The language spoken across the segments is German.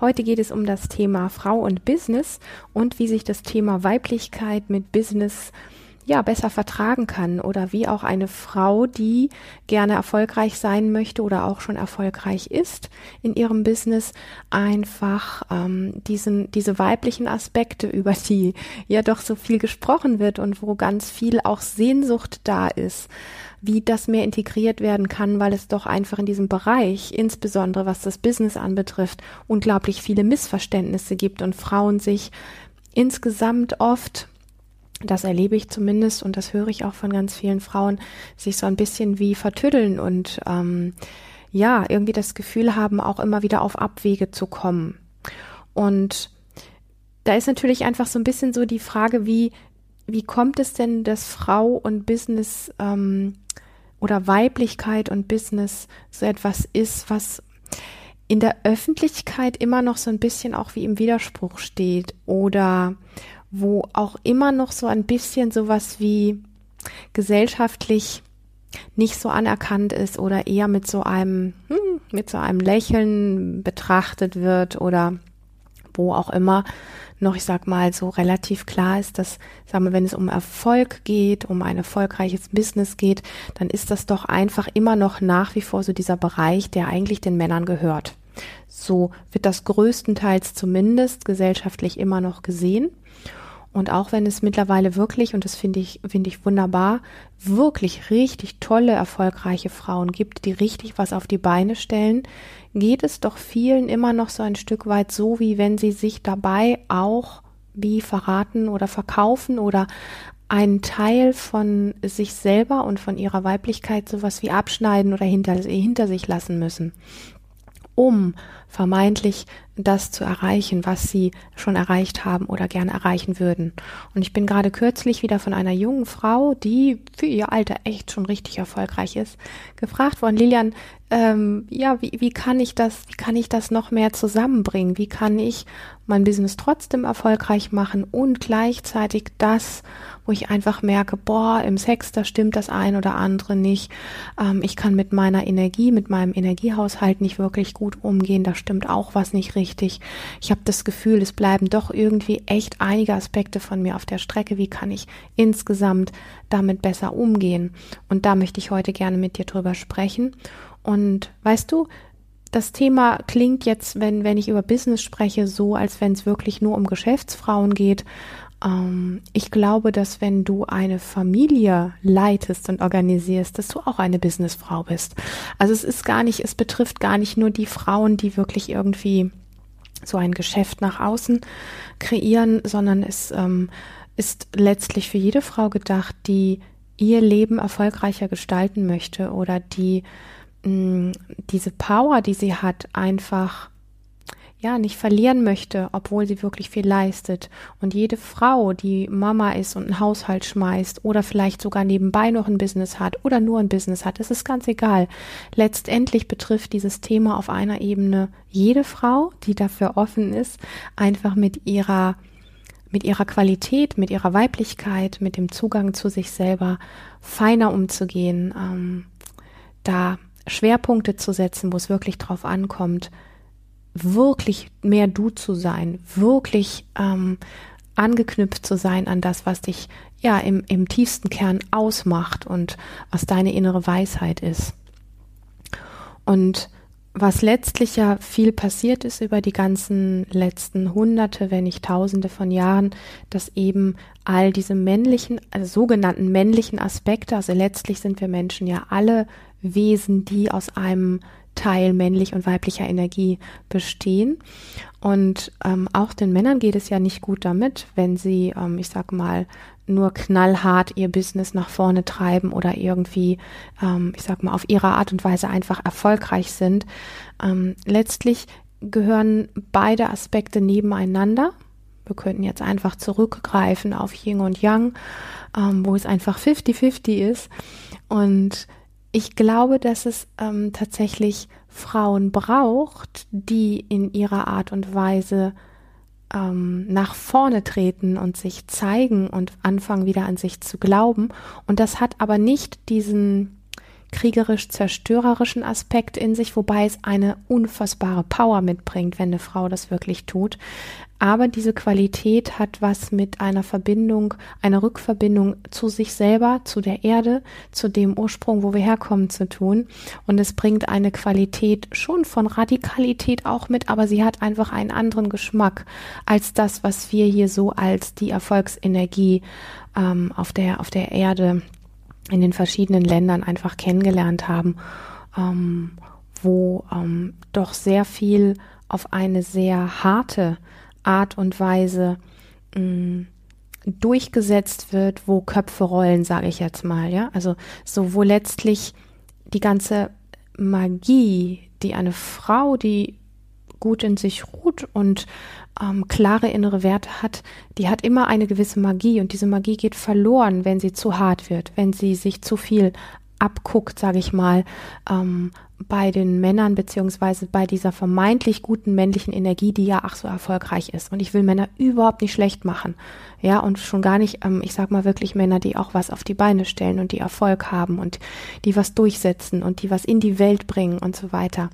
Heute geht es um das Thema Frau und Business und wie sich das Thema Weiblichkeit mit Business ja besser vertragen kann oder wie auch eine Frau, die gerne erfolgreich sein möchte oder auch schon erfolgreich ist in ihrem Business, einfach ähm, diesen diese weiblichen Aspekte, über die ja doch so viel gesprochen wird und wo ganz viel auch Sehnsucht da ist, wie das mehr integriert werden kann, weil es doch einfach in diesem Bereich, insbesondere was das Business anbetrifft, unglaublich viele Missverständnisse gibt und Frauen sich insgesamt oft das erlebe ich zumindest und das höre ich auch von ganz vielen Frauen, sich so ein bisschen wie vertüddeln und ähm, ja, irgendwie das Gefühl haben, auch immer wieder auf Abwege zu kommen. Und da ist natürlich einfach so ein bisschen so die Frage, wie, wie kommt es denn, dass Frau und Business ähm, oder Weiblichkeit und Business so etwas ist, was in der Öffentlichkeit immer noch so ein bisschen auch wie im Widerspruch steht oder wo auch immer noch so ein bisschen sowas wie gesellschaftlich nicht so anerkannt ist oder eher mit so einem hm, mit so einem Lächeln betrachtet wird oder wo auch immer noch, ich sag mal, so relativ klar ist, dass, sagen wir, wenn es um Erfolg geht, um ein erfolgreiches Business geht, dann ist das doch einfach immer noch nach wie vor so dieser Bereich, der eigentlich den Männern gehört. So wird das größtenteils zumindest gesellschaftlich immer noch gesehen. Und auch wenn es mittlerweile wirklich, und das finde ich, finde ich wunderbar, wirklich richtig tolle, erfolgreiche Frauen gibt, die richtig was auf die Beine stellen, geht es doch vielen immer noch so ein Stück weit so, wie wenn sie sich dabei auch wie verraten oder verkaufen oder einen Teil von sich selber und von ihrer Weiblichkeit sowas wie abschneiden oder hinter, hinter sich lassen müssen um vermeintlich das zu erreichen, was sie schon erreicht haben oder gerne erreichen würden. Und ich bin gerade kürzlich wieder von einer jungen Frau, die für ihr Alter echt schon richtig erfolgreich ist, gefragt worden, Lilian, ähm, ja, wie, wie kann ich das, wie kann ich das noch mehr zusammenbringen? Wie kann ich mein Business trotzdem erfolgreich machen und gleichzeitig das, wo ich einfach merke, boah, im Sex, da stimmt das ein oder andere nicht. Ähm, ich kann mit meiner Energie, mit meinem Energiehaushalt nicht wirklich gut umgehen. Da stimmt auch was nicht richtig. Ich habe das Gefühl, es bleiben doch irgendwie echt einige Aspekte von mir auf der Strecke. Wie kann ich insgesamt damit besser umgehen? Und da möchte ich heute gerne mit dir drüber sprechen. Und weißt du, das Thema klingt jetzt, wenn, wenn ich über Business spreche, so, als wenn es wirklich nur um Geschäftsfrauen geht. Ähm, ich glaube, dass wenn du eine Familie leitest und organisierst, dass du auch eine Businessfrau bist. Also es ist gar nicht, es betrifft gar nicht nur die Frauen, die wirklich irgendwie so ein Geschäft nach außen kreieren, sondern es ähm, ist letztlich für jede Frau gedacht, die ihr Leben erfolgreicher gestalten möchte oder die mh, diese Power, die sie hat, einfach ja nicht verlieren möchte, obwohl sie wirklich viel leistet. Und jede Frau, die Mama ist und einen Haushalt schmeißt oder vielleicht sogar nebenbei noch ein Business hat oder nur ein Business hat, das ist ganz egal. Letztendlich betrifft dieses Thema auf einer Ebene jede Frau, die dafür offen ist, einfach mit ihrer mit ihrer Qualität, mit ihrer Weiblichkeit, mit dem Zugang zu sich selber feiner umzugehen, ähm, da Schwerpunkte zu setzen, wo es wirklich drauf ankommt, wirklich mehr du zu sein, wirklich ähm, angeknüpft zu sein an das, was dich ja im, im tiefsten Kern ausmacht und was deine innere Weisheit ist. Und was letztlich ja viel passiert ist über die ganzen letzten Hunderte, wenn nicht Tausende von Jahren, dass eben all diese männlichen, also sogenannten männlichen Aspekte, also letztlich sind wir Menschen ja alle Wesen, die aus einem Teil männlich und weiblicher Energie bestehen. Und ähm, auch den Männern geht es ja nicht gut damit, wenn sie, ähm, ich sag mal, nur knallhart ihr Business nach vorne treiben oder irgendwie, ähm, ich sag mal, auf ihre Art und Weise einfach erfolgreich sind. Ähm, letztlich gehören beide Aspekte nebeneinander. Wir könnten jetzt einfach zurückgreifen auf Yin und Yang, ähm, wo es einfach 50-50 ist. Und ich glaube, dass es ähm, tatsächlich Frauen braucht, die in ihrer Art und Weise ähm, nach vorne treten und sich zeigen und anfangen wieder an sich zu glauben. Und das hat aber nicht diesen kriegerisch-zerstörerischen Aspekt in sich, wobei es eine unfassbare Power mitbringt, wenn eine Frau das wirklich tut. Aber diese Qualität hat was mit einer Verbindung, einer Rückverbindung zu sich selber, zu der Erde, zu dem Ursprung, wo wir herkommen, zu tun. Und es bringt eine Qualität schon von Radikalität auch mit, aber sie hat einfach einen anderen Geschmack als das, was wir hier so als die Erfolgsenergie ähm, auf der auf der Erde in den verschiedenen Ländern einfach kennengelernt haben, ähm, wo ähm, doch sehr viel auf eine sehr harte Art und Weise mh, mm, durchgesetzt wird, wo Köpfe rollen, sage ich jetzt mal, ja. Also so, wo letztlich die ganze Magie, die eine Frau, die gut in sich ruht und ähm, klare innere Werte hat, die hat immer eine gewisse Magie. Und diese Magie geht verloren, wenn sie zu hart wird, wenn sie sich zu viel abguckt, sage ich mal, ähm, bei den Männern beziehungsweise bei dieser vermeintlich guten männlichen Energie, die ja ach so erfolgreich ist. Und ich will Männer überhaupt nicht schlecht machen. Ja, und schon gar nicht, ähm, ich sag mal wirklich Männer, die auch was auf die Beine stellen und die Erfolg haben und die was durchsetzen und die was in die Welt bringen und so weiter.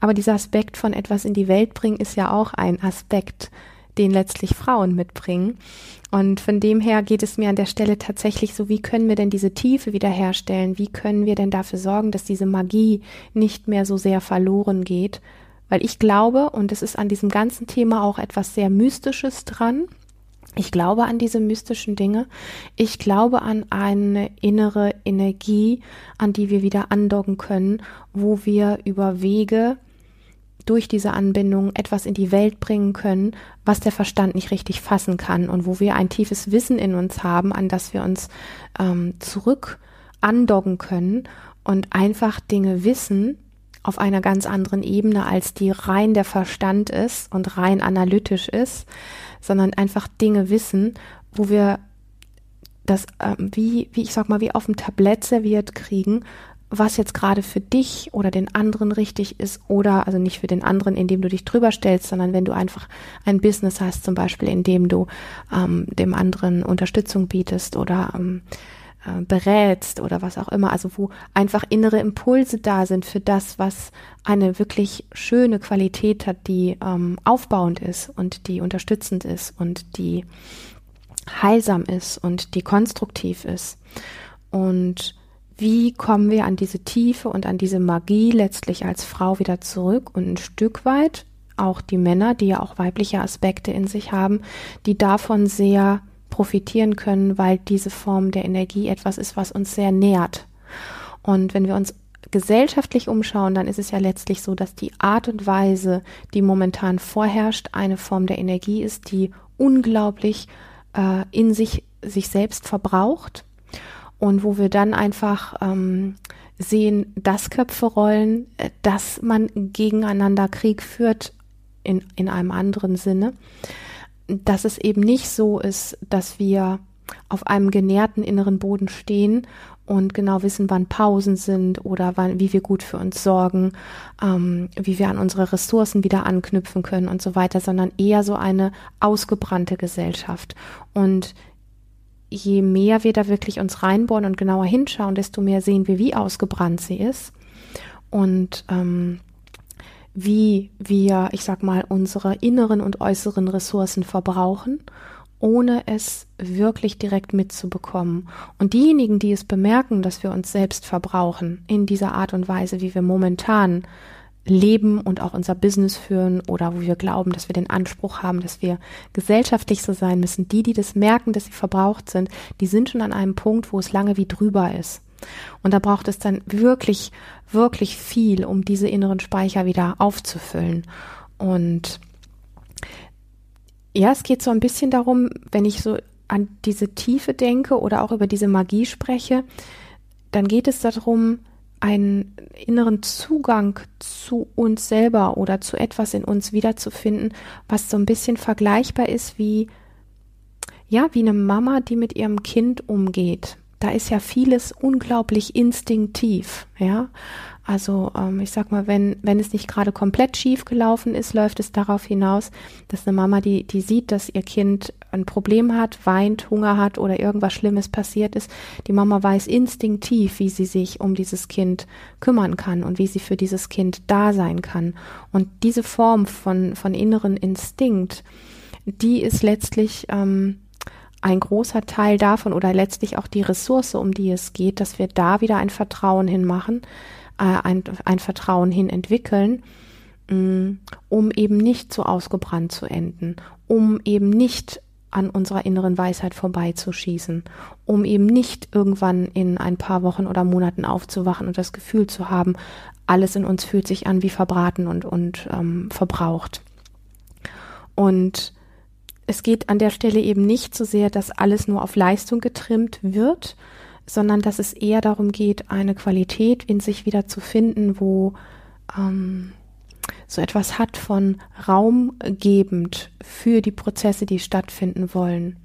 Aber dieser Aspekt von etwas in die Welt bringen ist ja auch ein Aspekt, den letztlich Frauen mitbringen. Und von dem her geht es mir an der Stelle tatsächlich so, wie können wir denn diese Tiefe wiederherstellen? Wie können wir denn dafür sorgen, dass diese Magie nicht mehr so sehr verloren geht? Weil ich glaube, und es ist an diesem ganzen Thema auch etwas sehr Mystisches dran, ich glaube an diese mystischen Dinge. Ich glaube an eine innere Energie, an die wir wieder andocken können, wo wir über Wege durch diese Anbindung etwas in die Welt bringen können, was der Verstand nicht richtig fassen kann und wo wir ein tiefes Wissen in uns haben, an das wir uns ähm, zurück andocken können und einfach Dinge wissen auf einer ganz anderen Ebene, als die rein der Verstand ist und rein analytisch ist, sondern einfach Dinge wissen, wo wir das ähm, wie, wie ich sag mal, wie auf dem Tablett serviert kriegen, was jetzt gerade für dich oder den anderen richtig ist oder also nicht für den anderen, indem du dich drüber stellst, sondern wenn du einfach ein Business hast, zum Beispiel, indem du ähm, dem anderen Unterstützung bietest oder ähm, äh, berätst oder was auch immer, also wo einfach innere Impulse da sind für das, was eine wirklich schöne Qualität hat, die ähm, aufbauend ist und die unterstützend ist und die heilsam ist und die konstruktiv ist. Und wie kommen wir an diese Tiefe und an diese Magie letztlich als Frau wieder zurück und ein Stück weit auch die Männer, die ja auch weibliche Aspekte in sich haben, die davon sehr profitieren können, weil diese Form der Energie etwas ist, was uns sehr nährt. Und wenn wir uns gesellschaftlich umschauen, dann ist es ja letztlich so, dass die Art und Weise, die momentan vorherrscht, eine Form der Energie ist, die unglaublich äh, in sich sich selbst verbraucht und wo wir dann einfach ähm, sehen, dass Köpfe rollen, äh, dass man gegeneinander Krieg führt in, in einem anderen Sinne, dass es eben nicht so ist, dass wir auf einem genährten inneren Boden stehen und genau wissen, wann Pausen sind oder wann, wie wir gut für uns sorgen, ähm, wie wir an unsere Ressourcen wieder anknüpfen können und so weiter, sondern eher so eine ausgebrannte Gesellschaft. Und je mehr wir da wirklich uns reinbohren und genauer hinschauen, desto mehr sehen wir, wie ausgebrannt sie ist und ähm, wie wir, ich sag mal, unsere inneren und äußeren Ressourcen verbrauchen, ohne es wirklich direkt mitzubekommen. Und diejenigen, die es bemerken, dass wir uns selbst verbrauchen in dieser Art und Weise, wie wir momentan leben und auch unser Business führen oder wo wir glauben, dass wir den Anspruch haben, dass wir gesellschaftlich so sein müssen. Die, die das merken, dass sie verbraucht sind, die sind schon an einem Punkt, wo es lange wie drüber ist. Und da braucht es dann wirklich, wirklich viel, um diese inneren Speicher wieder aufzufüllen. Und ja, es geht so ein bisschen darum, wenn ich so an diese Tiefe denke oder auch über diese Magie spreche, dann geht es darum, einen inneren Zugang zu uns selber oder zu etwas in uns wiederzufinden, was so ein bisschen vergleichbar ist wie, ja, wie eine Mama, die mit ihrem Kind umgeht. Da ist ja vieles unglaublich instinktiv, ja. Also ähm, ich sag mal, wenn, wenn es nicht gerade komplett schief gelaufen ist, läuft es darauf hinaus, dass eine Mama, die, die sieht, dass ihr Kind ein Problem hat, weint, Hunger hat oder irgendwas Schlimmes passiert ist, die Mama weiß instinktiv, wie sie sich um dieses Kind kümmern kann und wie sie für dieses Kind da sein kann. Und diese Form von, von inneren Instinkt, die ist letztlich ähm, ein großer Teil davon oder letztlich auch die Ressource, um die es geht, dass wir da wieder ein Vertrauen hinmachen, äh, ein, ein Vertrauen hin entwickeln, mm, um eben nicht so ausgebrannt zu enden, um eben nicht an unserer inneren Weisheit vorbeizuschießen, um eben nicht irgendwann in ein paar Wochen oder Monaten aufzuwachen und das Gefühl zu haben, alles in uns fühlt sich an wie verbraten und, und ähm, verbraucht. Und es geht an der Stelle eben nicht so sehr, dass alles nur auf Leistung getrimmt wird, sondern dass es eher darum geht, eine Qualität in sich wieder zu finden, wo ähm, so etwas hat von raumgebend für die Prozesse, die stattfinden wollen.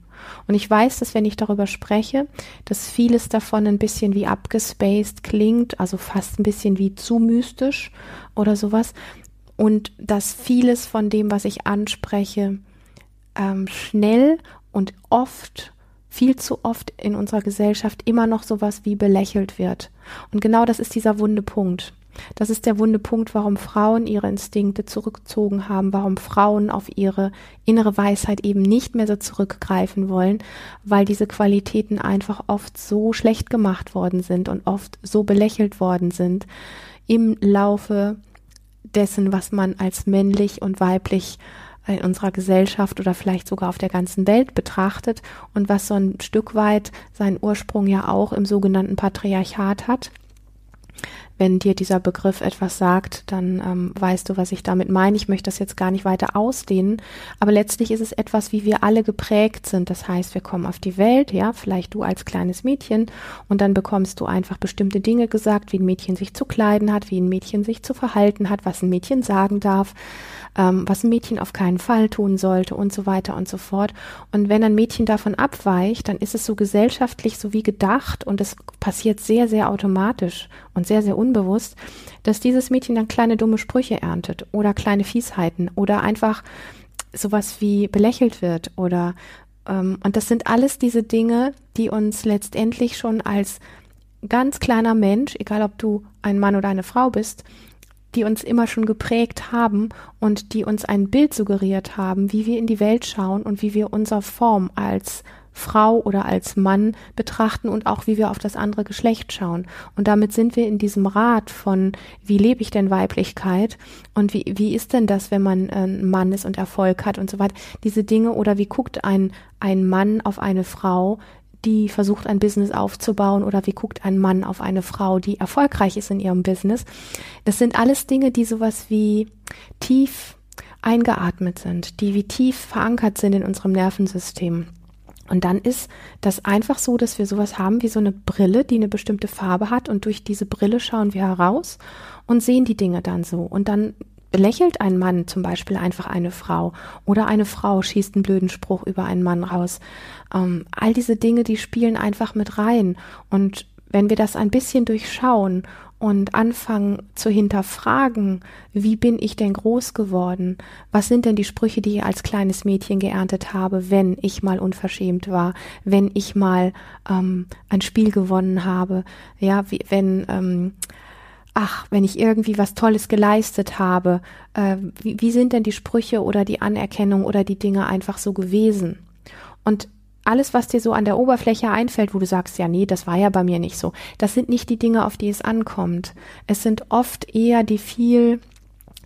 Und ich weiß, dass wenn ich darüber spreche, dass vieles davon ein bisschen wie abgespaced klingt, also fast ein bisschen wie zu mystisch oder sowas. Und dass vieles von dem, was ich anspreche, ähm, schnell und oft viel zu oft in unserer Gesellschaft immer noch sowas wie belächelt wird. Und genau das ist dieser wunde Punkt. Das ist der wunde Punkt, warum Frauen ihre Instinkte zurückgezogen haben, warum Frauen auf ihre innere Weisheit eben nicht mehr so zurückgreifen wollen, weil diese Qualitäten einfach oft so schlecht gemacht worden sind und oft so belächelt worden sind im Laufe dessen, was man als männlich und weiblich in unserer Gesellschaft oder vielleicht sogar auf der ganzen Welt betrachtet und was so ein Stück weit seinen Ursprung ja auch im sogenannten Patriarchat hat. Wenn dir dieser Begriff etwas sagt, dann ähm, weißt du, was ich damit meine. Ich möchte das jetzt gar nicht weiter ausdehnen, aber letztlich ist es etwas, wie wir alle geprägt sind. Das heißt, wir kommen auf die Welt, ja, vielleicht du als kleines Mädchen und dann bekommst du einfach bestimmte Dinge gesagt, wie ein Mädchen sich zu kleiden hat, wie ein Mädchen sich zu verhalten hat, was ein Mädchen sagen darf ähm, was ein Mädchen auf keinen Fall tun sollte und so weiter und so fort. Und wenn ein Mädchen davon abweicht, dann ist es so gesellschaftlich so wie gedacht und es passiert sehr, sehr automatisch und sehr, sehr unbewusst, dass dieses Mädchen dann kleine dumme Sprüche erntet oder kleine Fiesheiten oder einfach sowas wie belächelt wird oder ähm, und das sind alles diese Dinge, die uns letztendlich schon als ganz kleiner Mensch, egal ob du ein Mann oder eine Frau bist, die uns immer schon geprägt haben und die uns ein Bild suggeriert haben, wie wir in die Welt schauen und wie wir unsere Form als Frau oder als Mann betrachten und auch wie wir auf das andere Geschlecht schauen. Und damit sind wir in diesem Rat von, wie lebe ich denn Weiblichkeit und wie, wie ist denn das, wenn man äh, ein Mann ist und Erfolg hat und so weiter. Diese Dinge oder wie guckt ein, ein Mann auf eine Frau, die versucht, ein Business aufzubauen oder wie guckt ein Mann auf eine Frau, die erfolgreich ist in ihrem Business. Das sind alles Dinge, die sowas wie tief eingeatmet sind, die wie tief verankert sind in unserem Nervensystem. Und dann ist das einfach so, dass wir sowas haben wie so eine Brille, die eine bestimmte Farbe hat und durch diese Brille schauen wir heraus und sehen die Dinge dann so. Und dann belächelt ein Mann zum Beispiel einfach eine Frau oder eine Frau schießt einen blöden Spruch über einen Mann raus. Ähm, all diese Dinge, die spielen einfach mit rein. Und wenn wir das ein bisschen durchschauen und anfangen zu hinterfragen, wie bin ich denn groß geworden? Was sind denn die Sprüche, die ich als kleines Mädchen geerntet habe, wenn ich mal unverschämt war, wenn ich mal ähm, ein Spiel gewonnen habe, ja, wie, wenn ähm, ach, wenn ich irgendwie was Tolles geleistet habe, äh, wie, wie sind denn die Sprüche oder die Anerkennung oder die Dinge einfach so gewesen? Und alles, was dir so an der Oberfläche einfällt, wo du sagst, ja, nee, das war ja bei mir nicht so, das sind nicht die Dinge, auf die es ankommt. Es sind oft eher die viel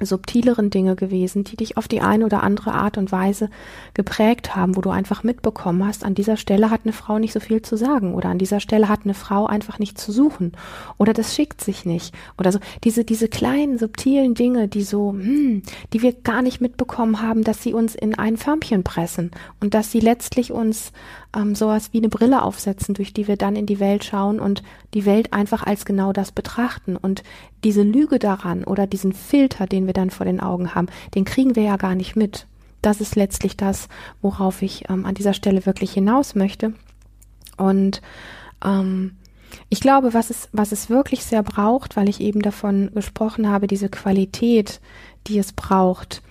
subtileren Dinge gewesen, die dich auf die eine oder andere Art und Weise geprägt haben, wo du einfach mitbekommen hast, an dieser Stelle hat eine Frau nicht so viel zu sagen oder an dieser Stelle hat eine Frau einfach nicht zu suchen oder das schickt sich nicht oder so. Diese, diese kleinen subtilen Dinge, die so, hm, die wir gar nicht mitbekommen haben, dass sie uns in ein Förmchen pressen und dass sie letztlich uns ähm, sowas wie eine Brille aufsetzen, durch die wir dann in die Welt schauen und die Welt einfach als genau das betrachten und diese Lüge daran oder diesen Filter, den wir dann vor den Augen haben, den kriegen wir ja gar nicht mit. Das ist letztlich das, worauf ich ähm, an dieser Stelle wirklich hinaus möchte. Und ähm, ich glaube, was es, was es wirklich sehr braucht, weil ich eben davon gesprochen habe, diese Qualität, die es braucht,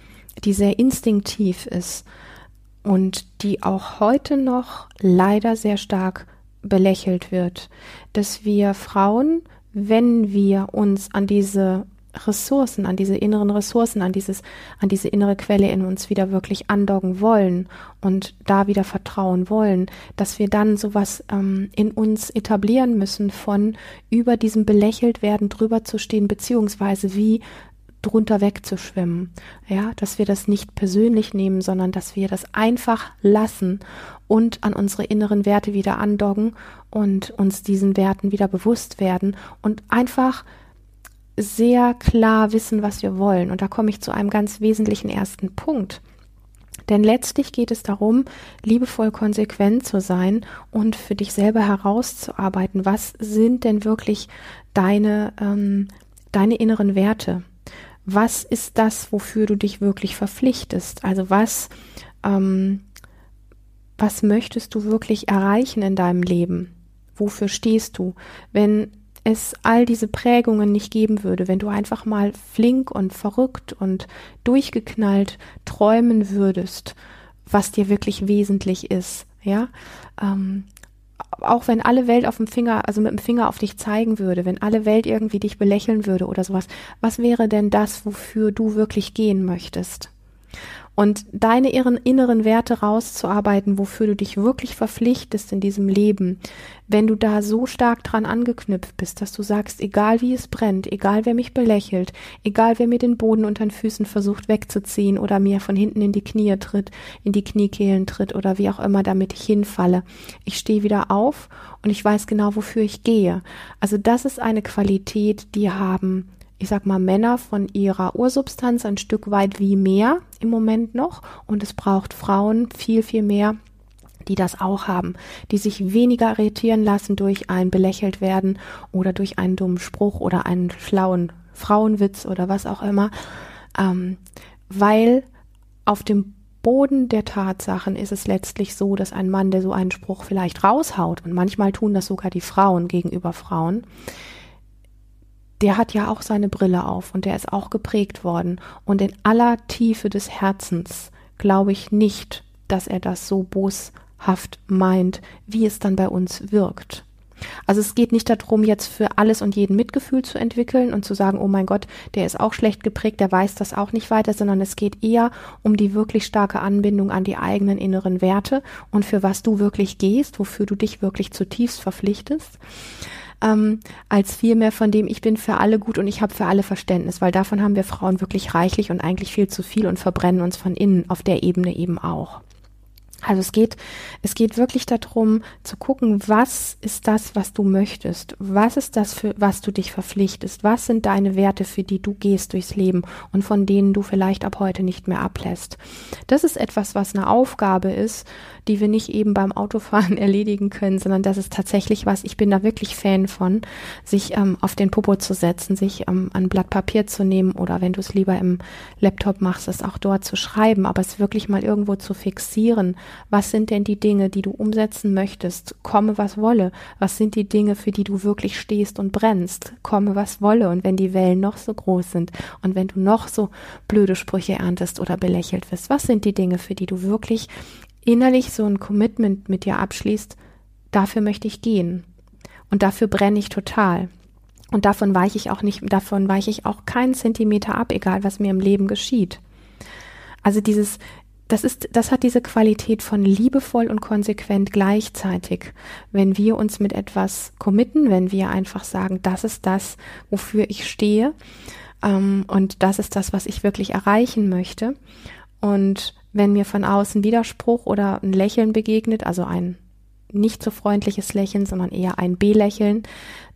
die sehr instinktiv ist und die auch heute noch leider sehr stark belächelt wird, dass wir Frauen wenn wir uns an diese Ressourcen, an diese inneren Ressourcen, an dieses, an diese innere Quelle in uns wieder wirklich andocken wollen und da wieder vertrauen wollen, dass wir dann sowas ähm, in uns etablieren müssen von über diesem belächelt werden drüber zu stehen, beziehungsweise wie drunter wegzuschwimmen. Ja, dass wir das nicht persönlich nehmen, sondern dass wir das einfach lassen und an unsere inneren Werte wieder andocken und uns diesen Werten wieder bewusst werden und einfach sehr klar wissen, was wir wollen. Und da komme ich zu einem ganz wesentlichen ersten Punkt. Denn letztlich geht es darum, liebevoll konsequent zu sein und für dich selber herauszuarbeiten, was sind denn wirklich deine, ähm, deine inneren Werte? Was ist das, wofür du dich wirklich verpflichtest? Also was, ähm, was möchtest du wirklich erreichen in deinem Leben? Wofür stehst du? Wenn es all diese Prägungen nicht geben würde, wenn du einfach mal flink und verrückt und durchgeknallt träumen würdest, was dir wirklich wesentlich ist, ja, ähm, auch wenn alle Welt auf dem Finger, also mit dem Finger auf dich zeigen würde, wenn alle Welt irgendwie dich belächeln würde oder sowas, was wäre denn das, wofür du wirklich gehen möchtest? Und deine inneren Werte rauszuarbeiten, wofür du dich wirklich verpflichtest in diesem Leben, wenn du da so stark dran angeknüpft bist, dass du sagst, egal wie es brennt, egal wer mich belächelt, egal wer mir den Boden unter den Füßen versucht wegzuziehen oder mir von hinten in die Knie tritt, in die Kniekehlen tritt oder wie auch immer, damit ich hinfalle. Ich stehe wieder auf und ich weiß genau, wofür ich gehe. Also das ist eine Qualität, die haben ich sag mal, Männer von ihrer Ursubstanz ein Stück weit wie mehr im Moment noch. Und es braucht Frauen viel, viel mehr, die das auch haben, die sich weniger irritieren lassen durch ein belächelt werden oder durch einen dummen Spruch oder einen schlauen Frauenwitz oder was auch immer, ähm, weil auf dem Boden der Tatsachen ist es letztlich so, dass ein Mann, der so einen Spruch vielleicht raushaut, und manchmal tun das sogar die Frauen gegenüber Frauen, der hat ja auch seine Brille auf und der ist auch geprägt worden. Und in aller Tiefe des Herzens glaube ich nicht, dass er das so boshaft meint, wie es dann bei uns wirkt. Also es geht nicht darum, jetzt für alles und jeden Mitgefühl zu entwickeln und zu sagen, oh mein Gott, der ist auch schlecht geprägt, der weiß das auch nicht weiter, sondern es geht eher um die wirklich starke Anbindung an die eigenen inneren Werte und für was du wirklich gehst, wofür du dich wirklich zutiefst verpflichtest ähm, als vielmehr von dem ich bin für alle gut und ich habe für alle Verständnis, weil davon haben wir Frauen wirklich reichlich und eigentlich viel zu viel und verbrennen uns von innen auf der Ebene eben auch. Also es geht, es geht wirklich darum zu gucken, was ist das, was du möchtest? Was ist das, für was du dich verpflichtest? Was sind deine Werte, für die du gehst durchs Leben und von denen du vielleicht ab heute nicht mehr ablässt? Das ist etwas, was eine Aufgabe ist, die wir nicht eben beim Autofahren erledigen können, sondern das ist tatsächlich was, ich bin da wirklich Fan von, sich ähm, auf den Popo zu setzen, sich ähm, ein Blatt Papier zu nehmen oder wenn du es lieber im Laptop machst, es auch dort zu schreiben, aber es wirklich mal irgendwo zu fixieren. Was sind denn die Dinge, die du umsetzen möchtest? Komme, was wolle. Was sind die Dinge, für die du wirklich stehst und brennst? Komme, was wolle. Und wenn die Wellen noch so groß sind und wenn du noch so blöde Sprüche erntest oder belächelt wirst, was sind die Dinge, für die du wirklich innerlich so ein Commitment mit dir abschließt, dafür möchte ich gehen. Und dafür brenne ich total. Und davon weiche ich auch nicht, davon weiche ich auch keinen Zentimeter ab, egal was mir im Leben geschieht. Also dieses, das ist, das hat diese Qualität von liebevoll und konsequent gleichzeitig. Wenn wir uns mit etwas committen, wenn wir einfach sagen, das ist das, wofür ich stehe, ähm, und das ist das, was ich wirklich erreichen möchte. Und wenn mir von außen Widerspruch oder ein Lächeln begegnet, also ein nicht so freundliches Lächeln, sondern eher ein Belächeln,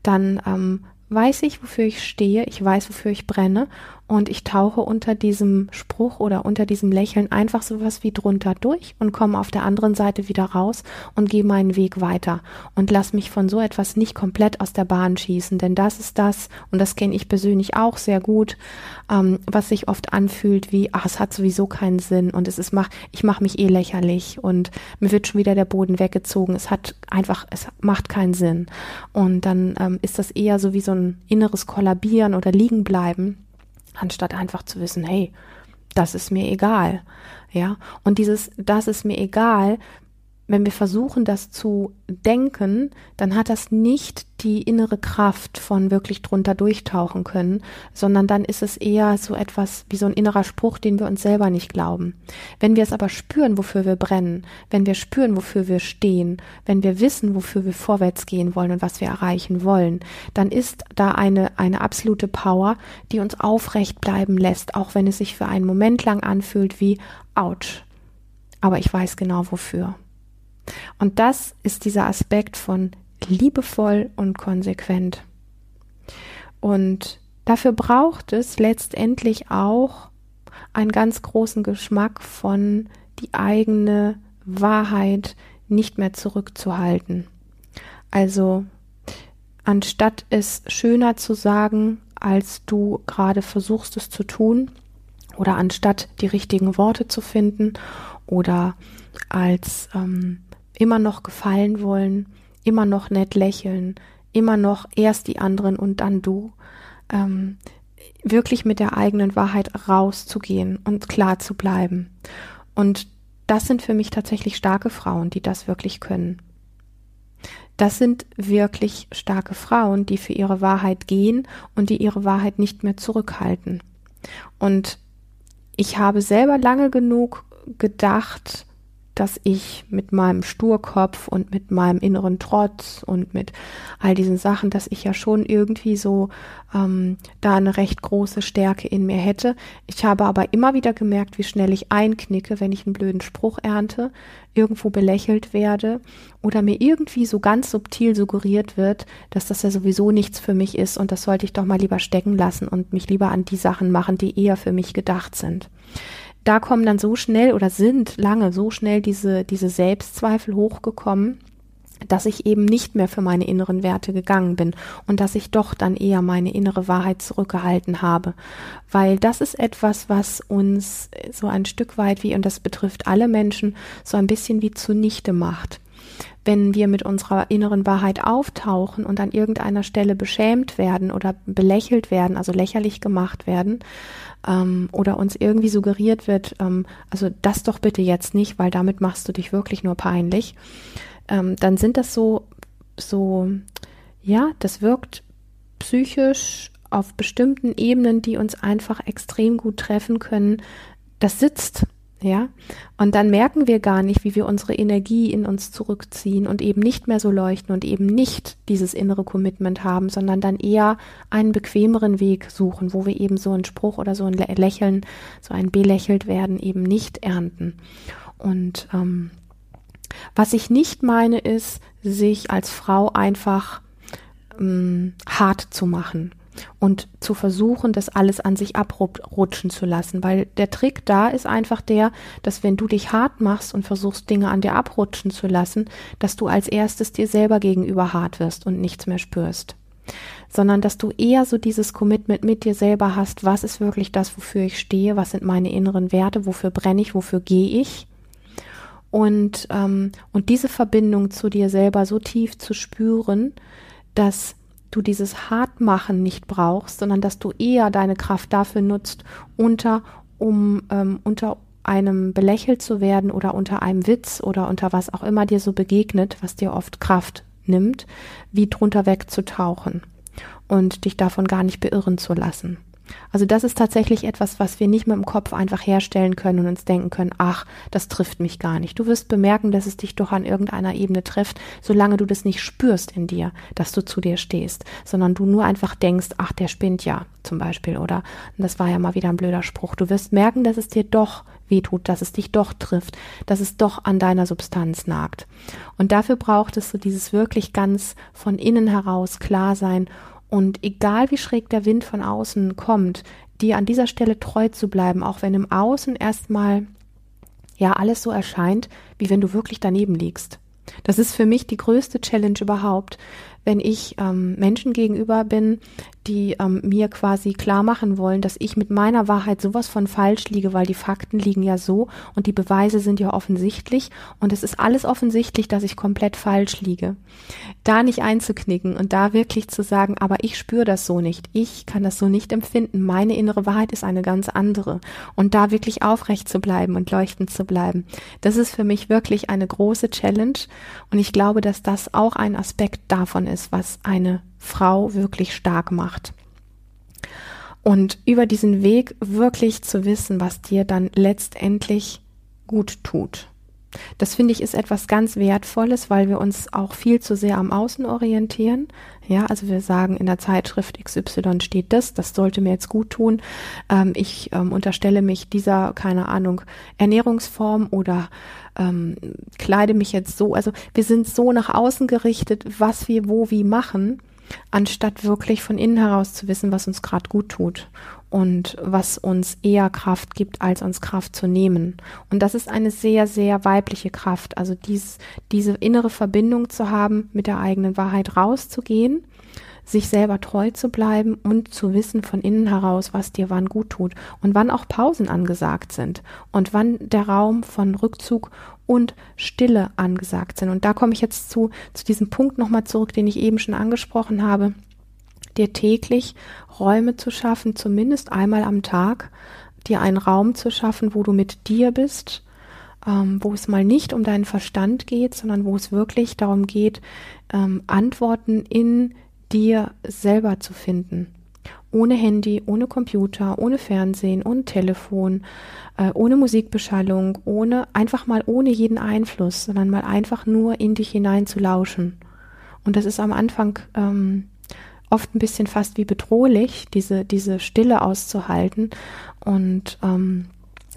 dann ähm, weiß ich, wofür ich stehe, ich weiß, wofür ich brenne und ich tauche unter diesem Spruch oder unter diesem Lächeln einfach sowas wie drunter durch und komme auf der anderen Seite wieder raus und gehe meinen Weg weiter. Und lass mich von so etwas nicht komplett aus der Bahn schießen, denn das ist das, und das kenne ich persönlich auch sehr gut, ähm, was sich oft anfühlt wie, ach, es hat sowieso keinen Sinn und es ist, mach, ich mache mich eh lächerlich und mir wird schon wieder der Boden weggezogen, es hat einfach, es macht keinen Sinn. Und dann ähm, ist das eher so wie so ein inneres Kollabieren oder Liegenbleiben anstatt einfach zu wissen, hey, das ist mir egal. Ja, und dieses, das ist mir egal, wenn wir versuchen, das zu denken, dann hat das nicht die innere Kraft von wirklich drunter durchtauchen können, sondern dann ist es eher so etwas wie so ein innerer Spruch, den wir uns selber nicht glauben. Wenn wir es aber spüren, wofür wir brennen, wenn wir spüren, wofür wir stehen, wenn wir wissen, wofür wir vorwärts gehen wollen und was wir erreichen wollen, dann ist da eine, eine absolute Power, die uns aufrecht bleiben lässt, auch wenn es sich für einen Moment lang anfühlt wie, ouch. Aber ich weiß genau wofür. Und das ist dieser Aspekt von liebevoll und konsequent. Und dafür braucht es letztendlich auch einen ganz großen Geschmack von die eigene Wahrheit nicht mehr zurückzuhalten. Also anstatt es schöner zu sagen, als du gerade versuchst es zu tun, oder anstatt die richtigen Worte zu finden, oder als ähm, immer noch gefallen wollen, immer noch nett lächeln, immer noch erst die anderen und dann du, ähm, wirklich mit der eigenen Wahrheit rauszugehen und klar zu bleiben. Und das sind für mich tatsächlich starke Frauen, die das wirklich können. Das sind wirklich starke Frauen, die für ihre Wahrheit gehen und die ihre Wahrheit nicht mehr zurückhalten. Und ich habe selber lange genug gedacht, dass ich mit meinem Sturkopf und mit meinem inneren Trotz und mit all diesen Sachen, dass ich ja schon irgendwie so ähm, da eine recht große Stärke in mir hätte. Ich habe aber immer wieder gemerkt, wie schnell ich einknicke, wenn ich einen blöden Spruch ernte, irgendwo belächelt werde oder mir irgendwie so ganz subtil suggeriert wird, dass das ja sowieso nichts für mich ist und das sollte ich doch mal lieber stecken lassen und mich lieber an die Sachen machen, die eher für mich gedacht sind da kommen dann so schnell oder sind lange so schnell diese, diese Selbstzweifel hochgekommen, dass ich eben nicht mehr für meine inneren Werte gegangen bin und dass ich doch dann eher meine innere Wahrheit zurückgehalten habe. Weil das ist etwas, was uns so ein Stück weit wie, und das betrifft alle Menschen, so ein bisschen wie zunichte macht. Wenn wir mit unserer inneren Wahrheit auftauchen und an irgendeiner Stelle beschämt werden oder belächelt werden, also lächerlich gemacht werden, ähm, oder uns irgendwie suggeriert wird, ähm, also das doch bitte jetzt nicht, weil damit machst du dich wirklich nur peinlich, ähm, dann sind das so, so, ja, das wirkt psychisch auf bestimmten Ebenen, die uns einfach extrem gut treffen können. Das sitzt ja, und dann merken wir gar nicht, wie wir unsere Energie in uns zurückziehen und eben nicht mehr so leuchten und eben nicht dieses innere Commitment haben, sondern dann eher einen bequemeren Weg suchen, wo wir eben so einen Spruch oder so ein Lächeln, so ein belächelt werden, eben nicht ernten. Und ähm, was ich nicht meine, ist, sich als Frau einfach ähm, hart zu machen und zu versuchen, das alles an sich abrutschen zu lassen, weil der Trick da ist einfach der, dass wenn du dich hart machst und versuchst, Dinge an dir abrutschen zu lassen, dass du als erstes dir selber gegenüber hart wirst und nichts mehr spürst sondern dass du eher so dieses Commitment mit dir selber hast, was ist wirklich das, wofür ich stehe, was sind meine inneren Werte, wofür brenne ich, wofür gehe ich. Und, ähm, und diese Verbindung zu dir selber so tief zu spüren, dass du dieses Hartmachen nicht brauchst, sondern dass du eher deine Kraft dafür nutzt, unter, um ähm, unter einem belächelt zu werden oder unter einem Witz oder unter was auch immer dir so begegnet, was dir oft Kraft nimmt, wie drunter wegzutauchen und dich davon gar nicht beirren zu lassen. Also das ist tatsächlich etwas, was wir nicht mit dem Kopf einfach herstellen können und uns denken können, ach, das trifft mich gar nicht. Du wirst bemerken, dass es dich doch an irgendeiner Ebene trifft, solange du das nicht spürst in dir, dass du zu dir stehst, sondern du nur einfach denkst, ach, der spinnt ja zum Beispiel oder das war ja mal wieder ein blöder Spruch. Du wirst merken, dass es dir doch wehtut, dass es dich doch trifft, dass es doch an deiner Substanz nagt. Und dafür braucht es so dieses wirklich ganz von innen heraus klar sein und egal wie schräg der Wind von außen kommt, dir an dieser Stelle treu zu bleiben, auch wenn im Außen erstmal ja alles so erscheint, wie wenn du wirklich daneben liegst. Das ist für mich die größte Challenge überhaupt, wenn ich ähm, Menschen gegenüber bin, die ähm, mir quasi klar machen wollen, dass ich mit meiner Wahrheit sowas von falsch liege, weil die Fakten liegen ja so und die Beweise sind ja offensichtlich und es ist alles offensichtlich, dass ich komplett falsch liege. Da nicht einzuknicken und da wirklich zu sagen, aber ich spüre das so nicht, ich kann das so nicht empfinden, meine innere Wahrheit ist eine ganz andere und da wirklich aufrecht zu bleiben und leuchtend zu bleiben, das ist für mich wirklich eine große Challenge und ich glaube, dass das auch ein Aspekt davon ist, was eine Frau wirklich stark macht. Und über diesen Weg wirklich zu wissen, was dir dann letztendlich gut tut. Das finde ich ist etwas ganz Wertvolles, weil wir uns auch viel zu sehr am Außen orientieren. Ja, also wir sagen in der Zeitschrift XY steht das, das sollte mir jetzt gut tun. Ähm, ich ähm, unterstelle mich dieser, keine Ahnung, Ernährungsform oder ähm, kleide mich jetzt so. Also wir sind so nach außen gerichtet, was wir wo wie machen anstatt wirklich von innen heraus zu wissen, was uns gerade gut tut und was uns eher Kraft gibt, als uns Kraft zu nehmen. Und das ist eine sehr, sehr weibliche Kraft. Also dies, diese innere Verbindung zu haben, mit der eigenen Wahrheit rauszugehen sich selber treu zu bleiben und zu wissen von innen heraus, was dir wann gut tut und wann auch Pausen angesagt sind und wann der Raum von Rückzug und Stille angesagt sind. Und da komme ich jetzt zu, zu diesem Punkt nochmal zurück, den ich eben schon angesprochen habe, dir täglich Räume zu schaffen, zumindest einmal am Tag, dir einen Raum zu schaffen, wo du mit dir bist, ähm, wo es mal nicht um deinen Verstand geht, sondern wo es wirklich darum geht, ähm, Antworten in dir selber zu finden. Ohne Handy, ohne Computer, ohne Fernsehen, ohne Telefon, äh, ohne Musikbeschallung, ohne, einfach mal ohne jeden Einfluss, sondern mal einfach nur in dich hinein zu lauschen. Und das ist am Anfang ähm, oft ein bisschen fast wie bedrohlich, diese, diese Stille auszuhalten. Und ähm,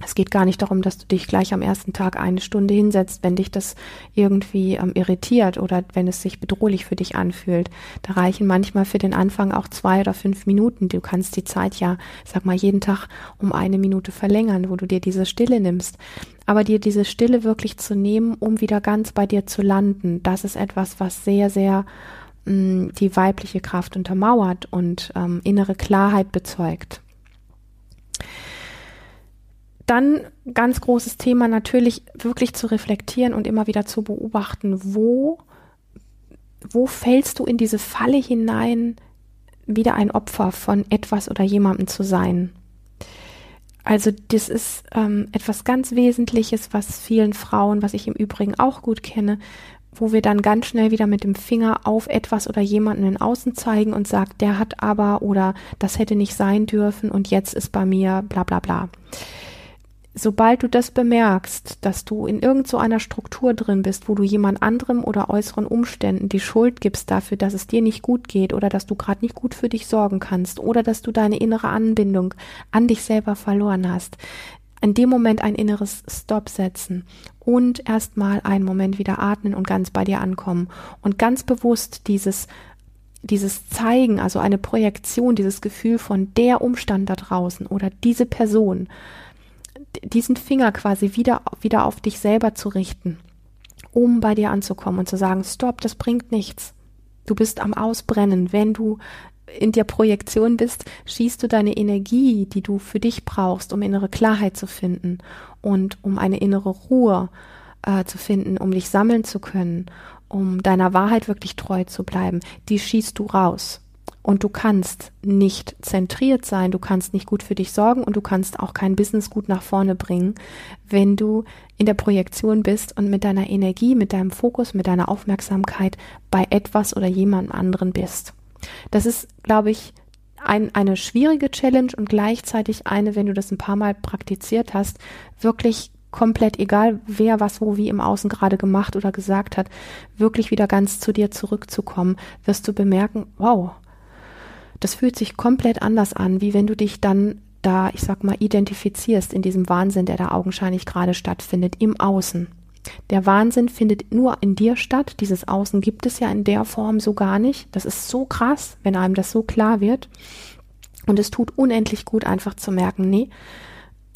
es geht gar nicht darum, dass du dich gleich am ersten Tag eine Stunde hinsetzt, wenn dich das irgendwie ähm, irritiert oder wenn es sich bedrohlich für dich anfühlt. Da reichen manchmal für den Anfang auch zwei oder fünf Minuten. Du kannst die Zeit ja, sag mal, jeden Tag um eine Minute verlängern, wo du dir diese Stille nimmst. Aber dir diese Stille wirklich zu nehmen, um wieder ganz bei dir zu landen, das ist etwas, was sehr, sehr mh, mm, die weibliche Kraft untermauert und ähm, innere Klarheit bezeugt. Dann ganz großes Thema natürlich wirklich zu reflektieren und immer wieder zu beobachten, wo, wo fällst du in diese Falle hinein, wieder ein Opfer von etwas oder jemandem zu sein. Also das ist ähm, etwas ganz Wesentliches, was vielen Frauen, was ich im Übrigen auch gut kenne, wo wir dann ganz schnell wieder mit dem Finger auf etwas oder jemanden in Außen zeigen und sagt, der hat aber oder das hätte nicht sein dürfen und jetzt ist bei mir bla bla bla sobald du das bemerkst, dass du in irgend so Struktur drin bist, wo du jemand anderem oder äußeren Umständen die Schuld gibst dafür, dass es dir nicht gut geht oder dass du gerade nicht gut für dich sorgen kannst oder dass du deine innere Anbindung an dich selber verloren hast, in dem Moment ein inneres Stop setzen und erstmal einen Moment wieder atmen und ganz bei dir ankommen und ganz bewusst dieses dieses Zeigen, also eine Projektion, dieses Gefühl von der Umstand da draußen oder diese Person, diesen Finger quasi wieder, wieder auf dich selber zu richten, um bei dir anzukommen und zu sagen, stopp, das bringt nichts. Du bist am Ausbrennen. Wenn du in der Projektion bist, schießt du deine Energie, die du für dich brauchst, um innere Klarheit zu finden und um eine innere Ruhe äh, zu finden, um dich sammeln zu können, um deiner Wahrheit wirklich treu zu bleiben, die schießt du raus. Und du kannst nicht zentriert sein, du kannst nicht gut für dich sorgen und du kannst auch kein Business gut nach vorne bringen, wenn du in der Projektion bist und mit deiner Energie, mit deinem Fokus, mit deiner Aufmerksamkeit bei etwas oder jemandem anderen bist. Das ist, glaube ich, ein, eine schwierige Challenge und gleichzeitig eine, wenn du das ein paar Mal praktiziert hast, wirklich komplett egal, wer was wo wie im Außen gerade gemacht oder gesagt hat, wirklich wieder ganz zu dir zurückzukommen, wirst du bemerken, wow, das fühlt sich komplett anders an, wie wenn du dich dann da, ich sag mal, identifizierst in diesem Wahnsinn, der da augenscheinlich gerade stattfindet, im Außen. Der Wahnsinn findet nur in dir statt. Dieses Außen gibt es ja in der Form so gar nicht. Das ist so krass, wenn einem das so klar wird. Und es tut unendlich gut, einfach zu merken, nee,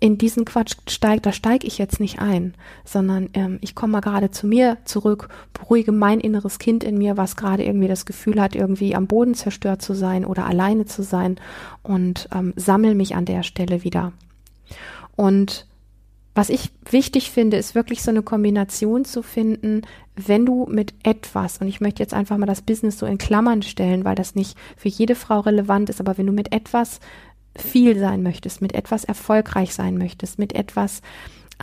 in diesen Quatsch steigt, da steige ich jetzt nicht ein, sondern ähm, ich komme mal gerade zu mir zurück, beruhige mein inneres Kind in mir, was gerade irgendwie das Gefühl hat, irgendwie am Boden zerstört zu sein oder alleine zu sein und ähm, sammel mich an der Stelle wieder. Und was ich wichtig finde, ist wirklich so eine Kombination zu finden, wenn du mit etwas, und ich möchte jetzt einfach mal das Business so in Klammern stellen, weil das nicht für jede Frau relevant ist, aber wenn du mit etwas viel sein möchtest, mit etwas erfolgreich sein möchtest, mit etwas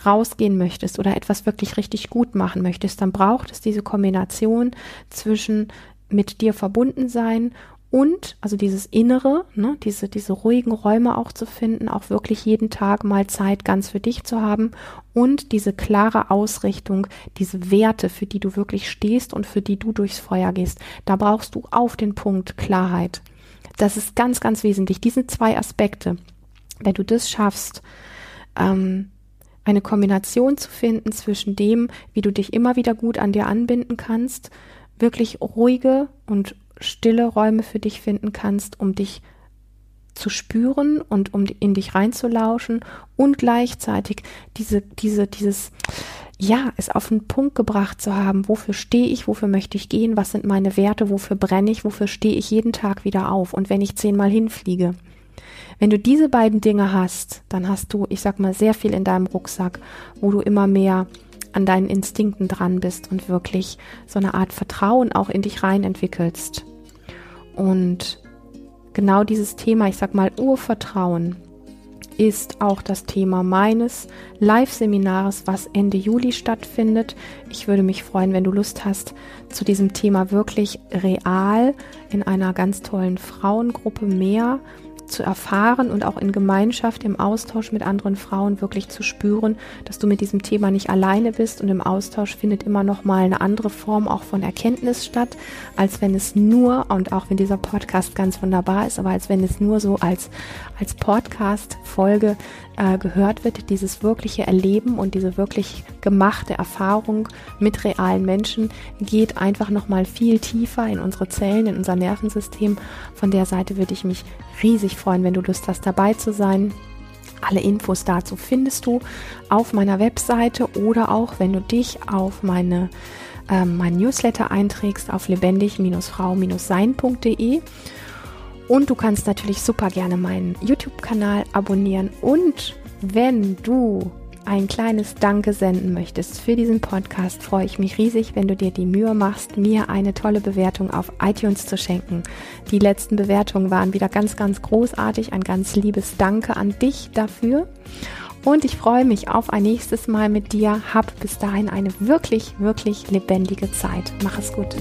rausgehen möchtest oder etwas wirklich richtig gut machen möchtest, dann braucht es diese Kombination zwischen mit dir verbunden sein und also dieses Innere, ne, diese, diese ruhigen Räume auch zu finden, auch wirklich jeden Tag mal Zeit ganz für dich zu haben und diese klare Ausrichtung, diese Werte, für die du wirklich stehst und für die du durchs Feuer gehst. Da brauchst du auf den Punkt Klarheit. Das ist ganz, ganz wesentlich. Diese zwei Aspekte, wenn du das schaffst, ähm, eine Kombination zu finden zwischen dem, wie du dich immer wieder gut an dir anbinden kannst, wirklich ruhige und stille Räume für dich finden kannst, um dich zu spüren und um in dich reinzulauschen und gleichzeitig diese, diese, dieses, ja, es auf den Punkt gebracht zu haben, wofür stehe ich, wofür möchte ich gehen, was sind meine Werte, wofür brenne ich, wofür stehe ich jeden Tag wieder auf und wenn ich zehnmal hinfliege. Wenn du diese beiden Dinge hast, dann hast du, ich sag mal, sehr viel in deinem Rucksack, wo du immer mehr an deinen Instinkten dran bist und wirklich so eine Art Vertrauen auch in dich rein entwickelst. Und genau dieses Thema, ich sag mal, Urvertrauen, ist auch das Thema meines Live-Seminars, was Ende Juli stattfindet. Ich würde mich freuen, wenn du Lust hast, zu diesem Thema wirklich real in einer ganz tollen Frauengruppe mehr zu erfahren und auch in Gemeinschaft, im Austausch mit anderen Frauen wirklich zu spüren, dass du mit diesem Thema nicht alleine bist und im Austausch findet immer noch mal eine andere Form auch von Erkenntnis statt, als wenn es nur und auch wenn dieser Podcast ganz wunderbar ist, aber als wenn es nur so als als Podcast Folge äh, gehört wird, dieses wirkliche Erleben und diese wirklich gemachte Erfahrung mit realen Menschen geht einfach noch mal viel tiefer in unsere Zellen, in unser Nervensystem. Von der Seite würde ich mich riesig freuen, wenn du Lust hast, dabei zu sein. Alle Infos dazu findest du auf meiner Webseite oder auch, wenn du dich auf meine äh, mein Newsletter einträgst auf lebendig-frau-sein.de und du kannst natürlich super gerne meinen YouTube-Kanal abonnieren. Und wenn du ein kleines Danke senden möchtest für diesen Podcast, freue ich mich riesig, wenn du dir die Mühe machst, mir eine tolle Bewertung auf iTunes zu schenken. Die letzten Bewertungen waren wieder ganz, ganz großartig. Ein ganz liebes Danke an dich dafür. Und ich freue mich auf ein nächstes Mal mit dir. Hab bis dahin eine wirklich, wirklich lebendige Zeit. Mach es gut.